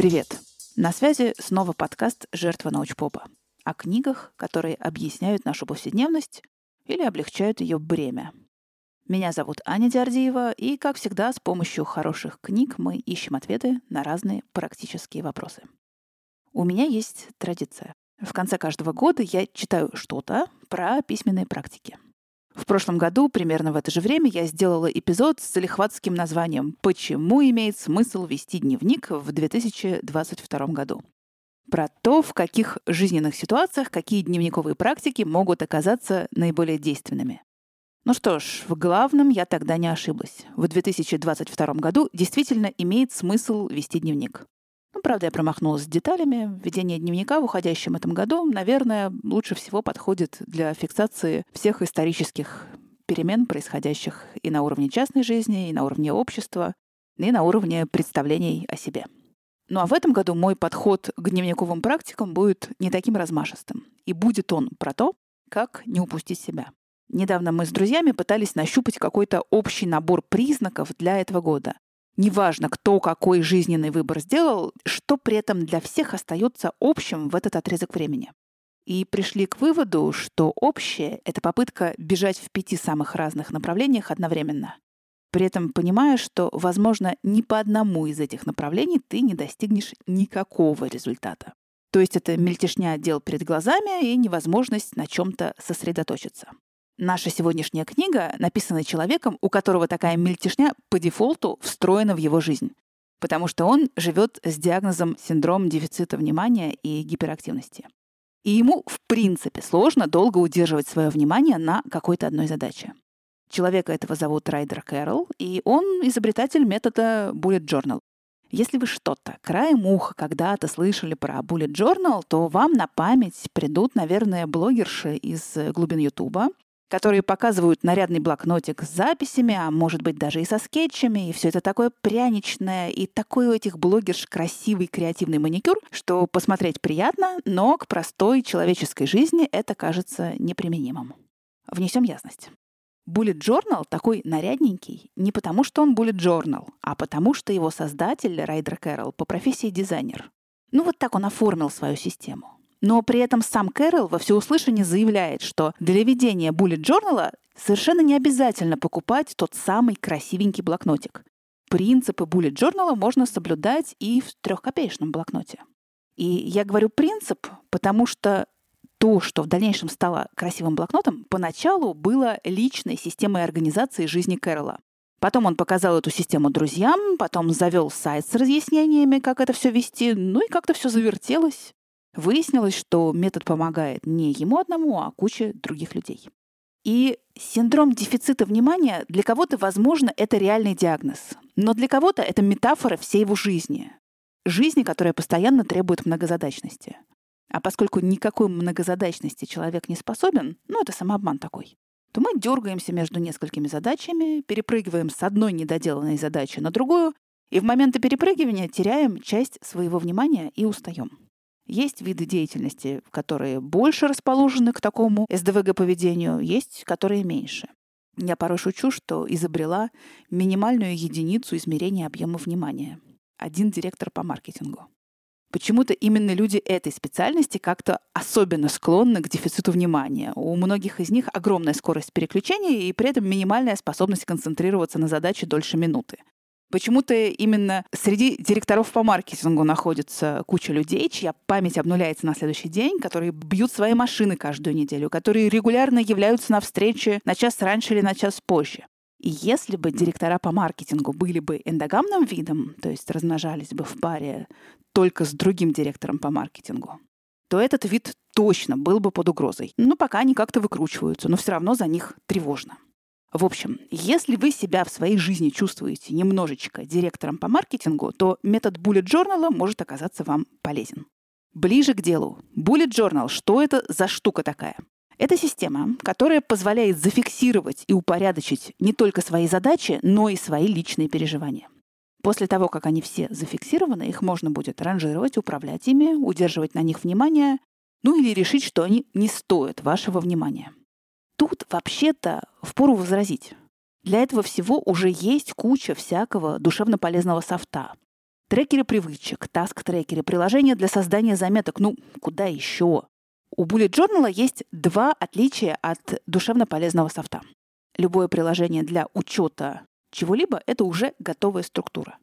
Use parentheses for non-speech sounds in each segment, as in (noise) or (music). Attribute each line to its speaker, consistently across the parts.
Speaker 1: Привет! На связи снова подкаст «Жертва научпопа» о книгах, которые объясняют нашу повседневность или облегчают ее бремя. Меня зовут Аня Диардиева, и, как всегда, с помощью хороших книг мы ищем ответы на разные практические вопросы. У меня есть традиция. В конце каждого года я читаю что-то про письменные практики. В прошлом году, примерно в это же время, я сделала эпизод с залихватским названием «Почему имеет смысл вести дневник в 2022 году?» Про то, в каких жизненных ситуациях какие дневниковые практики могут оказаться наиболее действенными. Ну что ж, в главном я тогда не ошиблась. В 2022 году действительно имеет смысл вести дневник. Ну, правда, я промахнулась с деталями. Ведение дневника в уходящем этом году, наверное, лучше всего подходит для фиксации всех исторических перемен, происходящих и на уровне частной жизни, и на уровне общества, и на уровне представлений о себе. Ну а в этом году мой подход к дневниковым практикам будет не таким размашистым. И будет он про то, как не упустить себя. Недавно мы с друзьями пытались нащупать какой-то общий набор признаков для этого года. Неважно, кто какой жизненный выбор сделал, что при этом для всех остается общим в этот отрезок времени. И пришли к выводу, что общее — это попытка бежать в пяти самых разных направлениях одновременно. При этом понимая, что, возможно, ни по одному из этих направлений ты не достигнешь никакого результата. То есть это мельтешня дел перед глазами и невозможность на чем-то сосредоточиться. Наша сегодняшняя книга написана человеком, у которого такая мельтешня по дефолту встроена в его жизнь, потому что он живет с диагнозом синдром дефицита внимания и гиперактивности. И ему, в принципе, сложно долго удерживать свое внимание на какой-то одной задаче. Человека этого зовут Райдер Кэрролл, и он изобретатель метода Bullet Journal. Если вы что-то краем уха когда-то слышали про Bullet Journal, то вам на память придут, наверное, блогерши из глубин Ютуба, которые показывают нарядный блокнотик с записями, а может быть даже и со скетчами, и все это такое пряничное, и такой у этих блогерш красивый креативный маникюр, что посмотреть приятно, но к простой человеческой жизни это кажется неприменимым. Внесем ясность. Bullet Journal такой нарядненький не потому, что он Bullet Journal, а потому, что его создатель, Райдер Кэрролл, по профессии дизайнер. Ну вот так он оформил свою систему. Но при этом сам Кэрол во всеуслышание заявляет, что для ведения Bullet Journal совершенно не обязательно покупать тот самый красивенький блокнотик. Принципы Bullet Journal можно соблюдать и в трехкопеечном блокноте. И я говорю принцип, потому что то, что в дальнейшем стало красивым блокнотом, поначалу было личной системой организации жизни Кэрола. Потом он показал эту систему друзьям, потом завел сайт с разъяснениями, как это все вести, ну и как-то все завертелось. Выяснилось, что метод помогает не ему одному, а куче других людей. И синдром дефицита внимания для кого-то, возможно, это реальный диагноз, но для кого-то это метафора всей его жизни. Жизни, которая постоянно требует многозадачности. А поскольку никакой многозадачности человек не способен, ну это самообман такой, то мы дергаемся между несколькими задачами, перепрыгиваем с одной недоделанной задачи на другую, и в моменты перепрыгивания теряем часть своего внимания и устаем. Есть виды деятельности, которые больше расположены к такому СДВГ-поведению, есть, которые меньше. Я порой шучу, что изобрела минимальную единицу измерения объема внимания. Один директор по маркетингу. Почему-то именно люди этой специальности как-то особенно склонны к дефициту внимания. У многих из них огромная скорость переключения и при этом минимальная способность концентрироваться на задаче дольше минуты. Почему-то именно среди директоров по маркетингу находится куча людей, чья память обнуляется на следующий день, которые бьют свои машины каждую неделю, которые регулярно являются на встречи на час раньше или на час позже. И если бы директора по маркетингу были бы эндогамным видом, то есть размножались бы в паре только с другим директором по маркетингу, то этот вид точно был бы под угрозой. Но пока они как-то выкручиваются, но все равно за них тревожно. В общем, если вы себя в своей жизни чувствуете немножечко директором по маркетингу, то метод Bullet Journal может оказаться вам полезен. Ближе к делу. Bullet Journal, что это за штука такая? Это система, которая позволяет зафиксировать и упорядочить не только свои задачи, но и свои личные переживания. После того, как они все зафиксированы, их можно будет ранжировать, управлять ими, удерживать на них внимание, ну или решить, что они не стоят вашего внимания. Тут вообще-то впору возразить. Для этого всего уже есть куча всякого душевно полезного софта. трекеры привычек, таск-трекеры, приложения для создания заметок. Ну, куда еще? У Bullet Journal есть два отличия от душевно полезного софта. Любое приложение для учета чего-либо — это уже готовая структура.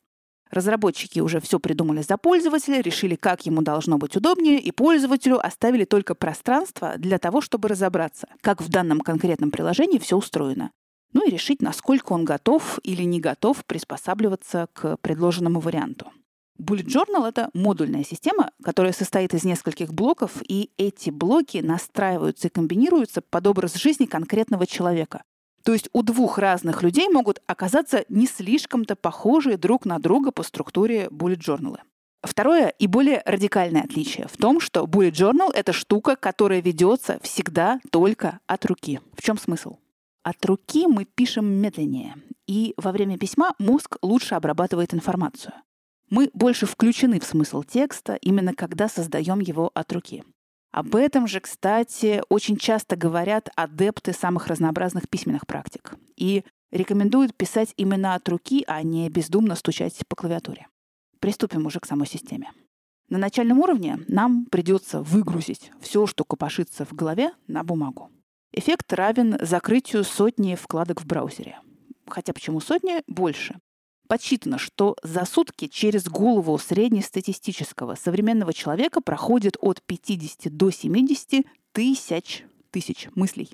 Speaker 1: Разработчики уже все придумали за пользователя, решили, как ему должно быть удобнее, и пользователю оставили только пространство для того, чтобы разобраться, как в данном конкретном приложении все устроено. Ну и решить, насколько он готов или не готов приспосабливаться к предложенному варианту. Bullet Journal — это модульная система, которая состоит из нескольких блоков, и эти блоки настраиваются и комбинируются под образ жизни конкретного человека. То есть у двух разных людей могут оказаться не слишком-то похожие друг на друга по структуре journal. Второе и более радикальное отличие в том, что bullet journal — это штука, которая ведется всегда только от руки. В чем смысл? От руки мы пишем медленнее, и во время письма мозг лучше обрабатывает информацию. Мы больше включены в смысл текста именно когда создаем его от руки. Об этом же, кстати, очень часто говорят адепты самых разнообразных письменных практик и рекомендуют писать именно от руки, а не бездумно стучать по клавиатуре. Приступим уже к самой системе. На начальном уровне нам придется выгрузить все, что копошится в голове, на бумагу. Эффект равен закрытию сотни вкладок в браузере. Хотя почему сотни? Больше. Подсчитано, что за сутки через голову среднестатистического современного человека проходит от 50 до 70 тысяч, тысяч мыслей.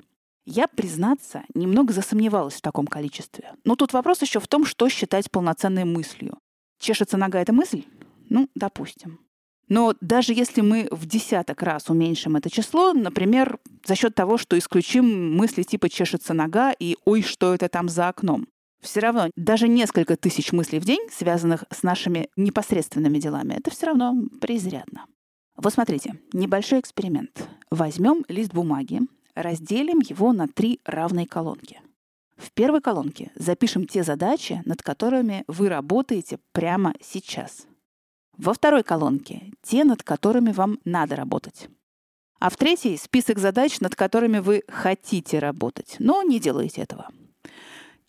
Speaker 1: Я, признаться, немного засомневалась в таком количестве. Но тут вопрос еще в том, что считать полноценной мыслью. Чешется нога — это мысль? Ну, допустим. Но даже если мы в десяток раз уменьшим это число, например, за счет того, что исключим мысли типа «чешется нога» и «ой, что это там за окном», все равно даже несколько тысяч мыслей в день, связанных с нашими непосредственными делами, это все равно преизрядно. Вот смотрите, небольшой эксперимент. Возьмем лист бумаги, разделим его на три равные колонки. В первой колонке запишем те задачи, над которыми вы работаете прямо сейчас. Во второй колонке — те, над которыми вам надо работать. А в третьей — список задач, над которыми вы хотите работать, но не делаете этого.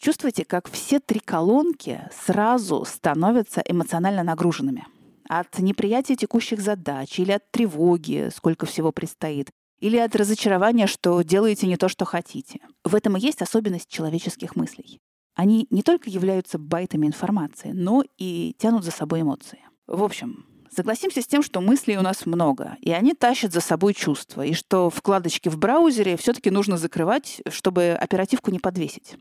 Speaker 1: Чувствуете, как все три колонки сразу становятся эмоционально нагруженными. От неприятия текущих задач или от тревоги, сколько всего предстоит, или от разочарования, что делаете не то, что хотите. В этом и есть особенность человеческих мыслей. Они не только являются байтами информации, но и тянут за собой эмоции. В общем, согласимся с тем, что мыслей у нас много, и они тащат за собой чувства, и что вкладочки в браузере все-таки нужно закрывать, чтобы оперативку не подвесить.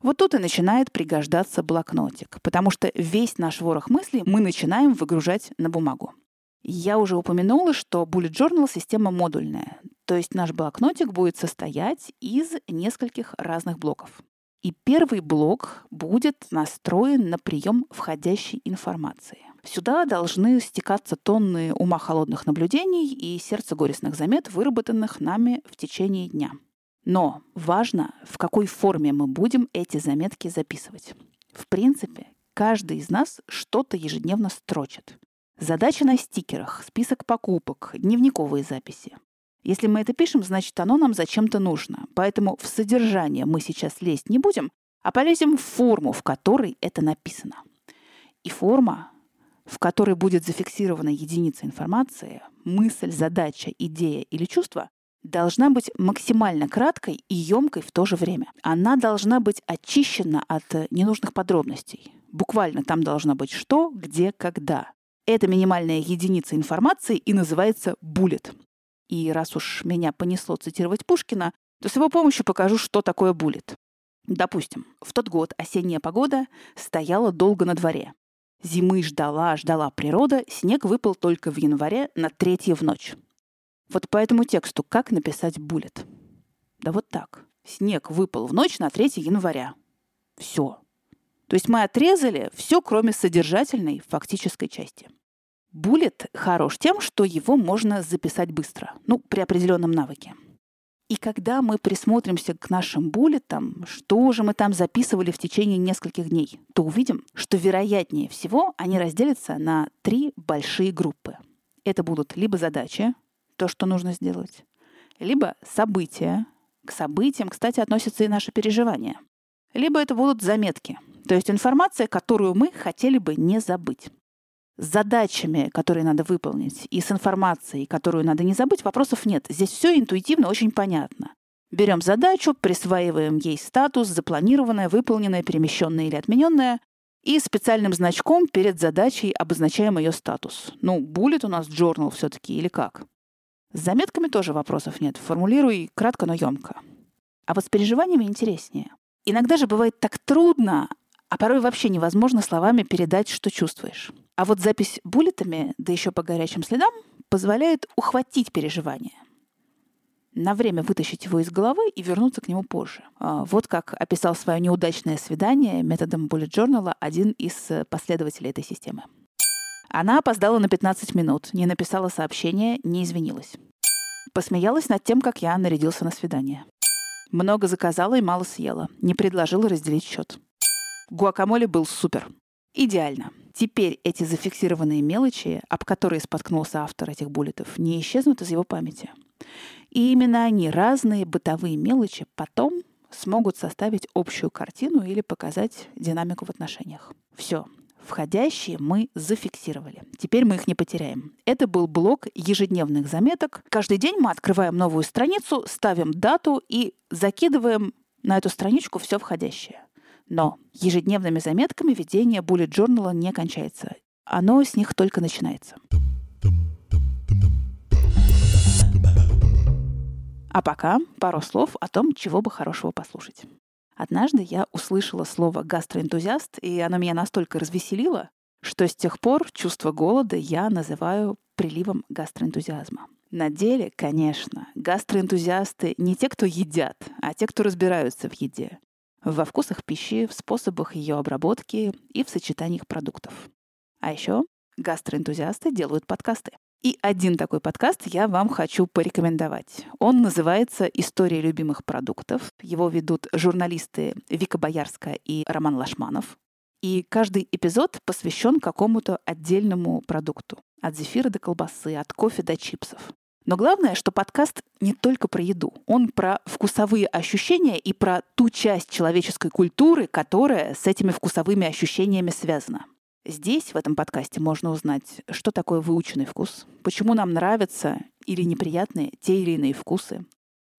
Speaker 1: Вот тут и начинает пригождаться блокнотик, потому что весь наш ворох мыслей мы начинаем выгружать на бумагу. Я уже упомянула, что Bullet Journal — система модульная, то есть наш блокнотик будет состоять из нескольких разных блоков. И первый блок будет настроен на прием входящей информации. Сюда должны стекаться тонны ума холодных наблюдений и сердца горестных замет, выработанных нами в течение дня — но важно, в какой форме мы будем эти заметки записывать. В принципе, каждый из нас что-то ежедневно строчит. Задача на стикерах, список покупок, дневниковые записи. Если мы это пишем, значит, оно нам зачем-то нужно. Поэтому в содержание мы сейчас лезть не будем, а полезем в форму, в которой это написано. И форма, в которой будет зафиксирована единица информации, мысль, задача, идея или чувство, должна быть максимально краткой и емкой в то же время. Она должна быть очищена от э, ненужных подробностей. Буквально там должно быть что, где, когда. Это минимальная единица информации и называется буллет. И раз уж меня понесло цитировать Пушкина, то с его помощью покажу, что такое буллет. Допустим, в тот год осенняя погода стояла долго на дворе. Зимы ждала, ждала природа, снег выпал только в январе на третье в ночь. Вот по этому тексту как написать буллет? Да вот так. Снег выпал в ночь на 3 января. Все. То есть мы отрезали все, кроме содержательной фактической части. Буллет хорош тем, что его можно записать быстро, ну, при определенном навыке. И когда мы присмотримся к нашим буллетам, что же мы там записывали в течение нескольких дней, то увидим, что вероятнее всего они разделятся на три большие группы. Это будут либо задачи, то, что нужно сделать. Либо события. К событиям, кстати, относятся и наши переживания. Либо это будут заметки, то есть информация, которую мы хотели бы не забыть. С задачами, которые надо выполнить, и с информацией, которую надо не забыть, вопросов нет. Здесь все интуитивно очень понятно. Берем задачу, присваиваем ей статус, запланированное, выполненное, перемещенное или отмененное, и специальным значком перед задачей обозначаем ее статус. Ну, будет у нас journal все-таки или как? С заметками тоже вопросов нет. Формулируй кратко, но емко. А вот с переживаниями интереснее. Иногда же бывает так трудно, а порой вообще невозможно словами передать, что чувствуешь. А вот запись буллетами, да еще по горячим следам, позволяет ухватить переживание. На время вытащить его из головы и вернуться к нему позже. А, вот как описал свое неудачное свидание методом Journal один из последователей этой системы. Она опоздала на 15 минут, не написала сообщение, не извинилась. Посмеялась над тем, как я нарядился на свидание. Много заказала и мало съела. Не предложила разделить счет. Гуакамоле был супер. Идеально. Теперь эти зафиксированные мелочи, об которые споткнулся автор этих буллетов, не исчезнут из его памяти. И именно они, разные бытовые мелочи, потом смогут составить общую картину или показать динамику в отношениях. Все. Входящие мы зафиксировали. Теперь мы их не потеряем. Это был блок ежедневных заметок. Каждый день мы открываем новую страницу, ставим дату и закидываем на эту страничку все входящее. Но ежедневными заметками ведение bullet journal не кончается. Оно с них только начинается. А пока пару слов о том, чего бы хорошего послушать. Однажды я услышала слово «гастроэнтузиаст», и оно меня настолько развеселило, что с тех пор чувство голода я называю приливом гастроэнтузиазма. На деле, конечно, гастроэнтузиасты не те, кто едят, а те, кто разбираются в еде. Во вкусах пищи, в способах ее обработки и в сочетаниях продуктов. А еще гастроэнтузиасты делают подкасты. И один такой подкаст я вам хочу порекомендовать. Он называется «История любимых продуктов». Его ведут журналисты Вика Боярская и Роман Лашманов. И каждый эпизод посвящен какому-то отдельному продукту. От зефира до колбасы, от кофе до чипсов. Но главное, что подкаст не только про еду. Он про вкусовые ощущения и про ту часть человеческой культуры, которая с этими вкусовыми ощущениями связана. Здесь, в этом подкасте, можно узнать, что такое выученный вкус, почему нам нравятся или неприятные те или иные вкусы,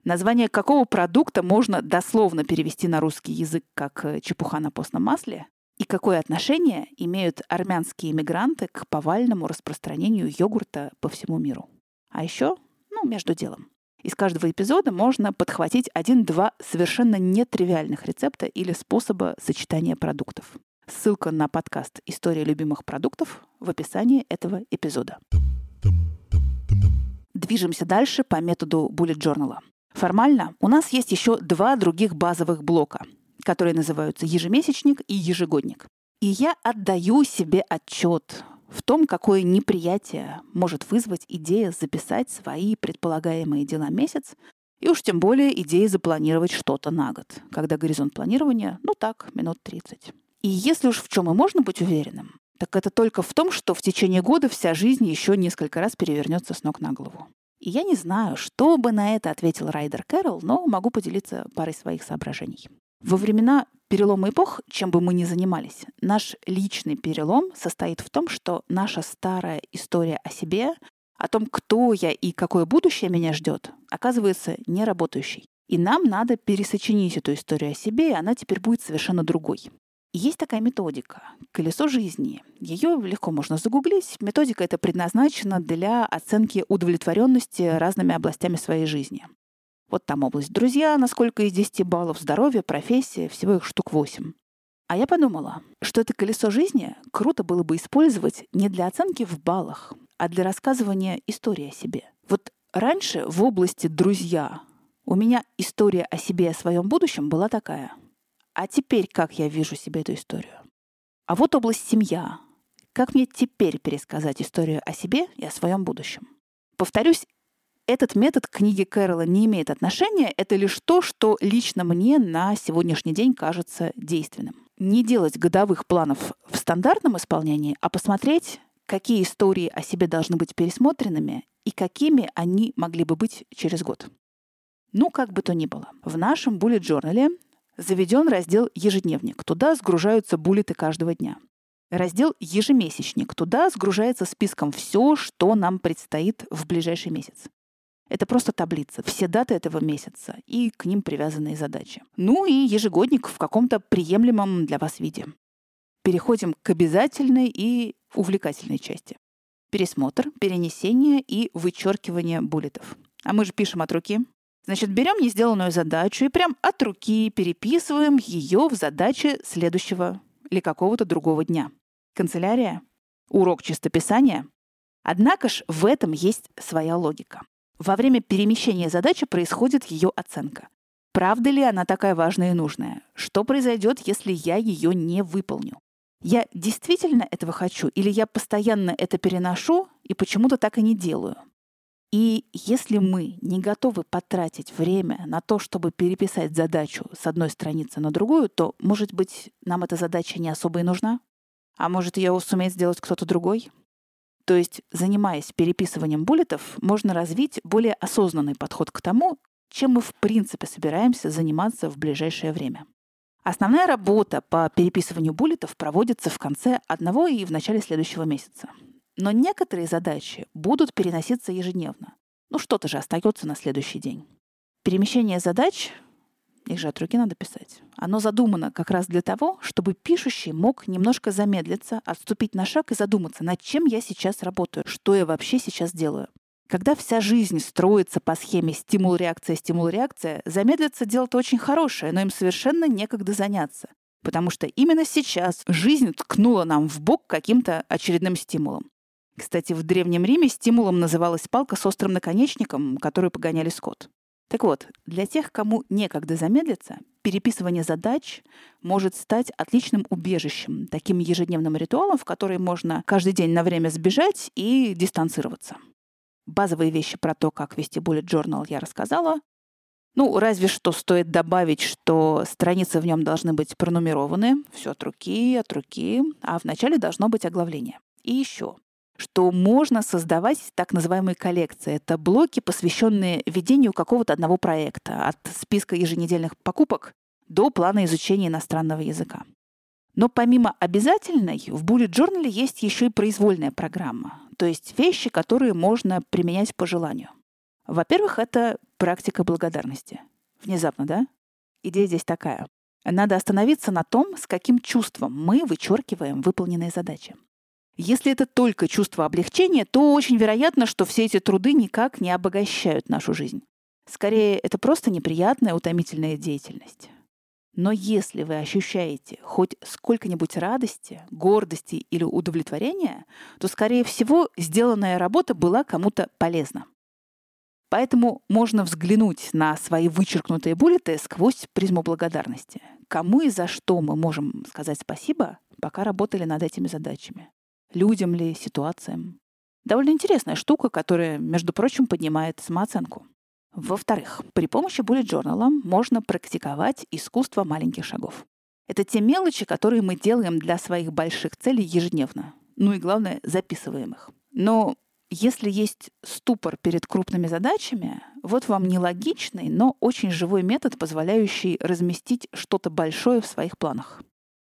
Speaker 1: название какого продукта можно дословно перевести на русский язык как э, чепуха на постном масле, и какое отношение имеют армянские иммигранты к повальному распространению йогурта по всему миру. А еще, ну, между делом. Из каждого эпизода можно подхватить один-два совершенно нетривиальных рецепта или способа сочетания продуктов. Ссылка на подкаст «История любимых продуктов» в описании этого эпизода. Движемся дальше по методу Bullet Journal. Формально у нас есть еще два других базовых блока, которые называются ежемесячник и ежегодник. И я отдаю себе отчет в том, какое неприятие может вызвать идея записать свои предполагаемые дела месяц, и уж тем более идея запланировать что-то на год, когда горизонт планирования, ну так, минут 30. И если уж в чем и можно быть уверенным, так это только в том, что в течение года вся жизнь еще несколько раз перевернется с ног на голову. И я не знаю, что бы на это ответил Райдер Кэрролл, но могу поделиться парой своих соображений. Во времена перелома эпох, чем бы мы ни занимались, наш личный перелом состоит в том, что наша старая история о себе, о том, кто я и какое будущее меня ждет, оказывается неработающей. И нам надо пересочинить эту историю о себе, и она теперь будет совершенно другой. Есть такая методика «Колесо жизни». Ее легко можно загуглить. Методика эта предназначена для оценки удовлетворенности разными областями своей жизни. Вот там область друзья, насколько из 10 баллов, здоровье, профессия, всего их штук 8. А я подумала, что это колесо жизни круто было бы использовать не для оценки в баллах, а для рассказывания истории о себе. Вот раньше в области «друзья» у меня история о себе и о своем будущем была такая. А теперь как я вижу себе эту историю? А вот область семья. Как мне теперь пересказать историю о себе и о своем будущем? Повторюсь, этот метод к книге Кэрола не имеет отношения, это лишь то, что лично мне на сегодняшний день кажется действенным. Не делать годовых планов в стандартном исполнении, а посмотреть, какие истории о себе должны быть пересмотренными и какими они могли бы быть через год. Ну, как бы то ни было, в нашем bullet journal заведен раздел «Ежедневник». Туда сгружаются буллеты каждого дня. раздел «Ежемесячник». Туда сгружается списком все, что нам предстоит в ближайший месяц. Это просто таблица, все даты этого месяца и к ним привязанные задачи. Ну и ежегодник в каком-то приемлемом для вас виде. Переходим к обязательной и увлекательной части. Пересмотр, перенесение и вычеркивание буллетов. А мы же пишем от руки. Значит, берем несделанную задачу и прям от руки переписываем ее в задачи следующего или какого-то другого дня. Канцелярия, урок чистописания. Однако ж в этом есть своя логика. Во время перемещения задачи происходит ее оценка. Правда ли она такая важная и нужная? Что произойдет, если я ее не выполню? Я действительно этого хочу или я постоянно это переношу и почему-то так и не делаю? И если мы не готовы потратить время на то, чтобы переписать задачу с одной страницы на другую, то, может быть, нам эта задача не особо и нужна? А может, ее сумеет сделать кто-то другой? То есть, занимаясь переписыванием буллетов, можно развить более осознанный подход к тому, чем мы в принципе собираемся заниматься в ближайшее время. Основная работа по переписыванию буллетов проводится в конце одного и в начале следующего месяца. Но некоторые задачи будут переноситься ежедневно. Ну что-то же остается на следующий день. Перемещение задач их же от руки надо писать. Оно задумано как раз для того, чтобы пишущий мог немножко замедлиться, отступить на шаг и задуматься, над чем я сейчас работаю, что я вообще сейчас делаю. Когда вся жизнь строится по схеме стимул-реакция, стимул-реакция, замедлиться дело-то очень хорошее, но им совершенно некогда заняться. Потому что именно сейчас жизнь ткнула нам в бок каким-то очередным стимулом. Кстати, в Древнем Риме стимулом называлась палка с острым наконечником, которую погоняли скот. Так вот, для тех, кому некогда замедлиться, переписывание задач может стать отличным убежищем, таким ежедневным ритуалом, в который можно каждый день на время сбежать и дистанцироваться. Базовые вещи про то, как вести bullet journal, я рассказала. Ну, разве что стоит добавить, что страницы в нем должны быть пронумерованы, все от руки, от руки, а в начале должно быть оглавление. И еще что можно создавать так называемые коллекции. Это блоки, посвященные ведению какого-то одного проекта, от списка еженедельных покупок до плана изучения иностранного языка. Но помимо обязательной, в Bullet Journal есть еще и произвольная программа, то есть вещи, которые можно применять по желанию. Во-первых, это практика благодарности. Внезапно, да? Идея здесь такая. Надо остановиться на том, с каким чувством мы вычеркиваем выполненные задачи. Если это только чувство облегчения, то очень вероятно, что все эти труды никак не обогащают нашу жизнь. Скорее, это просто неприятная, утомительная деятельность. Но если вы ощущаете хоть сколько-нибудь радости, гордости или удовлетворения, то, скорее всего, сделанная работа была кому-то полезна. Поэтому можно взглянуть на свои вычеркнутые буллеты сквозь призму благодарности. Кому и за что мы можем сказать спасибо, пока работали над этими задачами людям ли, ситуациям. Довольно интересная штука, которая, между прочим, поднимает самооценку. Во-вторых, при помощи bullet journal можно практиковать искусство маленьких шагов. Это те мелочи, которые мы делаем для своих больших целей ежедневно. Ну и главное, записываем их. Но если есть ступор перед крупными задачами, вот вам нелогичный, но очень живой метод, позволяющий разместить что-то большое в своих планах.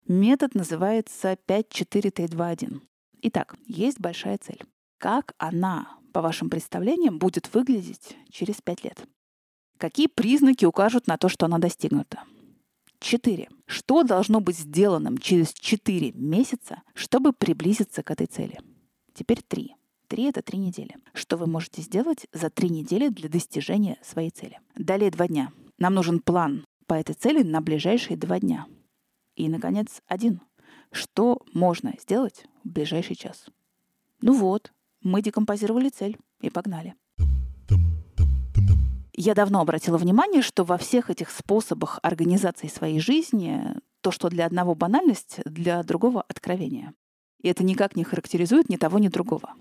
Speaker 1: Метод называется 5-4-3-2-1. Итак, есть большая цель. Как она, по вашим представлениям, будет выглядеть через пять лет? Какие признаки укажут на то, что она достигнута? Четыре. Что должно быть сделанным через четыре месяца, чтобы приблизиться к этой цели? Теперь три. Три — это три недели. Что вы можете сделать за три недели для достижения своей цели? Далее два дня. Нам нужен план по этой цели на ближайшие два дня. И, наконец, один. Что можно сделать в ближайший час? Ну вот, мы декомпозировали цель и погнали. Я давно обратила внимание, что во всех этих способах организации своей жизни то, что для одного банальность, для другого откровение. И это никак не характеризует ни того, ни другого.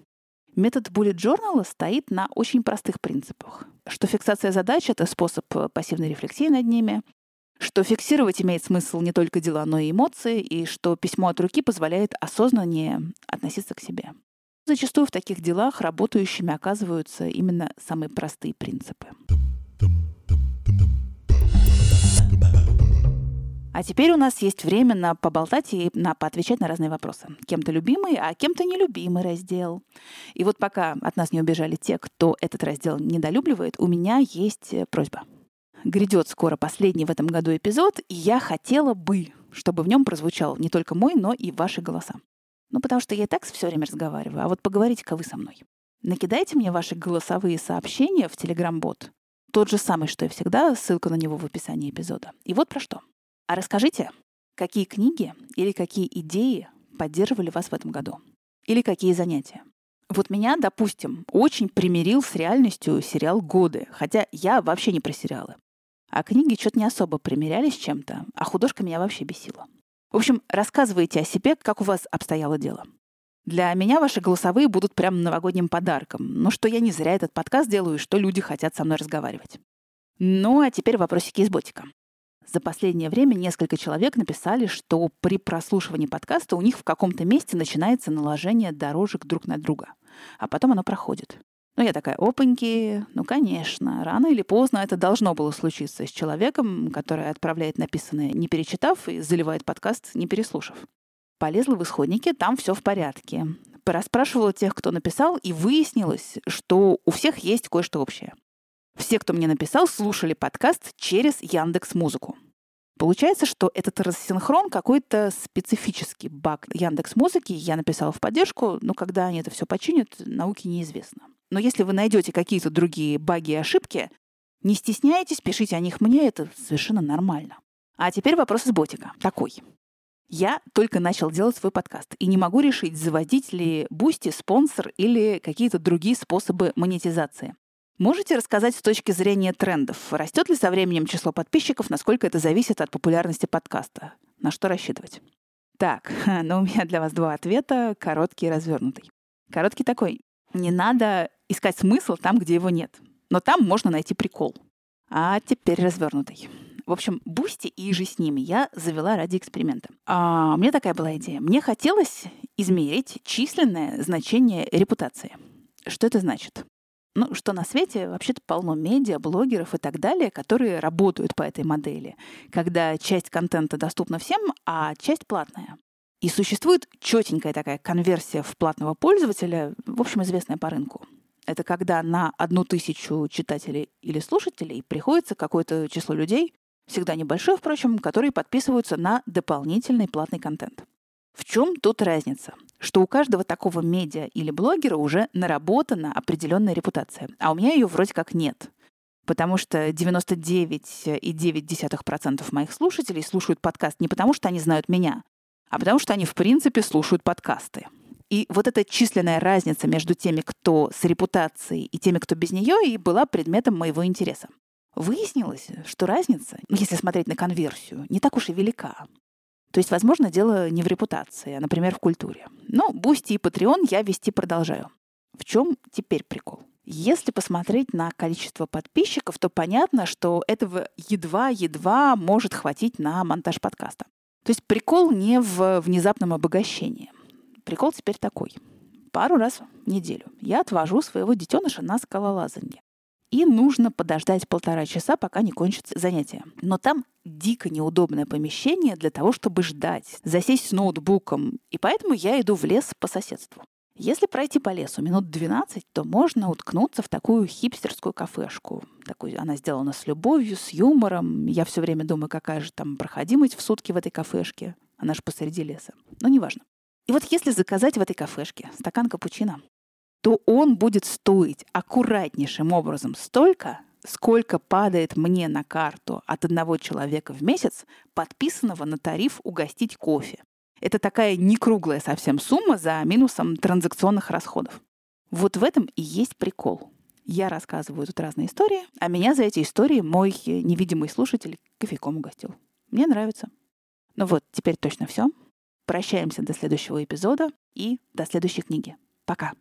Speaker 1: Метод bullet journal стоит на очень простых принципах. Что фиксация задач — это способ пассивной рефлексии над ними, что фиксировать имеет смысл не только дела, но и эмоции, и что письмо от руки позволяет осознаннее относиться к себе. Зачастую в таких делах работающими оказываются именно самые простые принципы. А теперь у нас есть время на поболтать и на поотвечать на разные вопросы. Кем-то любимый, а кем-то нелюбимый раздел. И вот пока от нас не убежали те, кто этот раздел недолюбливает, у меня есть э, просьба. Грядет скоро последний в этом году эпизод, и я хотела бы, чтобы в нем прозвучал не только мой, но и ваши голоса. Ну, потому что я и так все время разговариваю, а вот поговорите-ка вы со мной. Накидайте мне ваши голосовые сообщения в Telegram-бот. Тот же самый, что и всегда, ссылка на него в описании эпизода. И вот про что. А расскажите, какие книги или какие идеи поддерживали вас в этом году? Или какие занятия? Вот меня, допустим, очень примирил с реальностью сериал «Годы», хотя я вообще не про сериалы. А книги что-то не особо примерялись с чем-то, а художка меня вообще бесила. В общем, рассказывайте о себе, как у вас обстояло дело. Для меня ваши голосовые будут прям новогодним подарком. Ну что я не зря этот подкаст делаю, что люди хотят со мной разговаривать. Ну а теперь вопросики из ботика. За последнее время несколько человек написали, что при прослушивании подкаста у них в каком-то месте начинается наложение дорожек друг на друга, а потом оно проходит. Ну, я такая, опаньки, ну, конечно, рано или поздно это должно было случиться с человеком, который отправляет написанное, не перечитав, и заливает подкаст, не переслушав. Полезла в исходники, там все в порядке. Порасспрашивала тех, кто написал, и выяснилось, что у всех есть кое-что общее. Все, кто мне написал, слушали подкаст через Яндекс Музыку. Получается, что этот рассинхрон какой-то специфический баг Яндекс Музыки. Я написала в поддержку, но когда они это все починят, науке неизвестно. Но если вы найдете какие-то другие баги и ошибки, не стесняйтесь, пишите о них мне, это совершенно нормально. А теперь вопрос из ботика. Такой. Я только начал делать свой подкаст и не могу решить, заводить ли Boosty, Sponsr или какие-то другие способы монетизации. Можете рассказать с точки зрения трендов, растет ли со временем число подписчиков, насколько это зависит от популярности подкаста? На что рассчитывать? Так, (laughs) ну у меня для вас два ответа, короткий и развернутый. Короткий такой. Не надо искать смысл там, где его нет. Но там можно найти прикол. А теперь развернутый. В общем, Boosty и же с ними я завела ради эксперимента. А, у меня такая была идея. Мне хотелось измерить численное значение репутации. Что это значит? Ну, что на свете вообще-то полно медиа, блогеров и так далее, которые работают по этой модели, когда часть контента доступна всем, а часть платная. И существует четенькая такая конверсия в платного пользователя, в общем, известная по рынку. Это когда на одну тысячу читателей или слушателей приходится какое-то число людей, всегда небольшой, впрочем, которые подписываются на дополнительный платный контент. В чем тут разница? Что у каждого такого медиа или блогера уже наработана определенная репутация, а у меня ее вроде как нет. Потому что 99,9% моих слушателей слушают подкаст не потому, что они знают меня, а потому что они, в принципе, слушают подкасты. И вот эта численная разница между теми, кто с репутацией, и теми, кто без нее, и была предметом моего интереса. Выяснилось, что разница, если смотреть на конверсию, не так уж и велика. То есть, возможно, дело не в репутации, а, например, в культуре. Но Boosty и Patreon я вести продолжаю. В чем теперь прикол? Если посмотреть на количество подписчиков, то понятно, что этого едва-едва может хватить на монтаж подкаста. То есть прикол не в внезапном обогащении. Прикол теперь такой. Пару раз в неделю я отвожу своего детеныша на скалолазание и нужно подождать полтора часа, пока не кончится занятие. Но там дико неудобное помещение для того, чтобы ждать, засесть с ноутбуком, и поэтому я иду в лес по соседству. Если пройти по лесу минут 12, то можно уткнуться в такую хипстерскую кафешку. Такую, она сделана с любовью, с юмором. Я все время думаю, какая же там проходимость в сутки в этой кафешке. Она же посреди леса. Но неважно. И вот если заказать в этой кафешке стакан капучино, то он будет стоить аккуратнейшим образом столько, сколько падает мне на карту от одного человека в месяц, подписанного на тариф угостить кофе. Это такая не круглая совсем сумма за минусом транзакционных расходов. Вот в этом и есть прикол. Я рассказываю тут разные истории, а меня за эти истории мой невидимый слушатель кофейком угостил. Мне нравится. Ну вот, теперь точно все. Прощаемся до следующего эпизода и до следующей книги. Пока.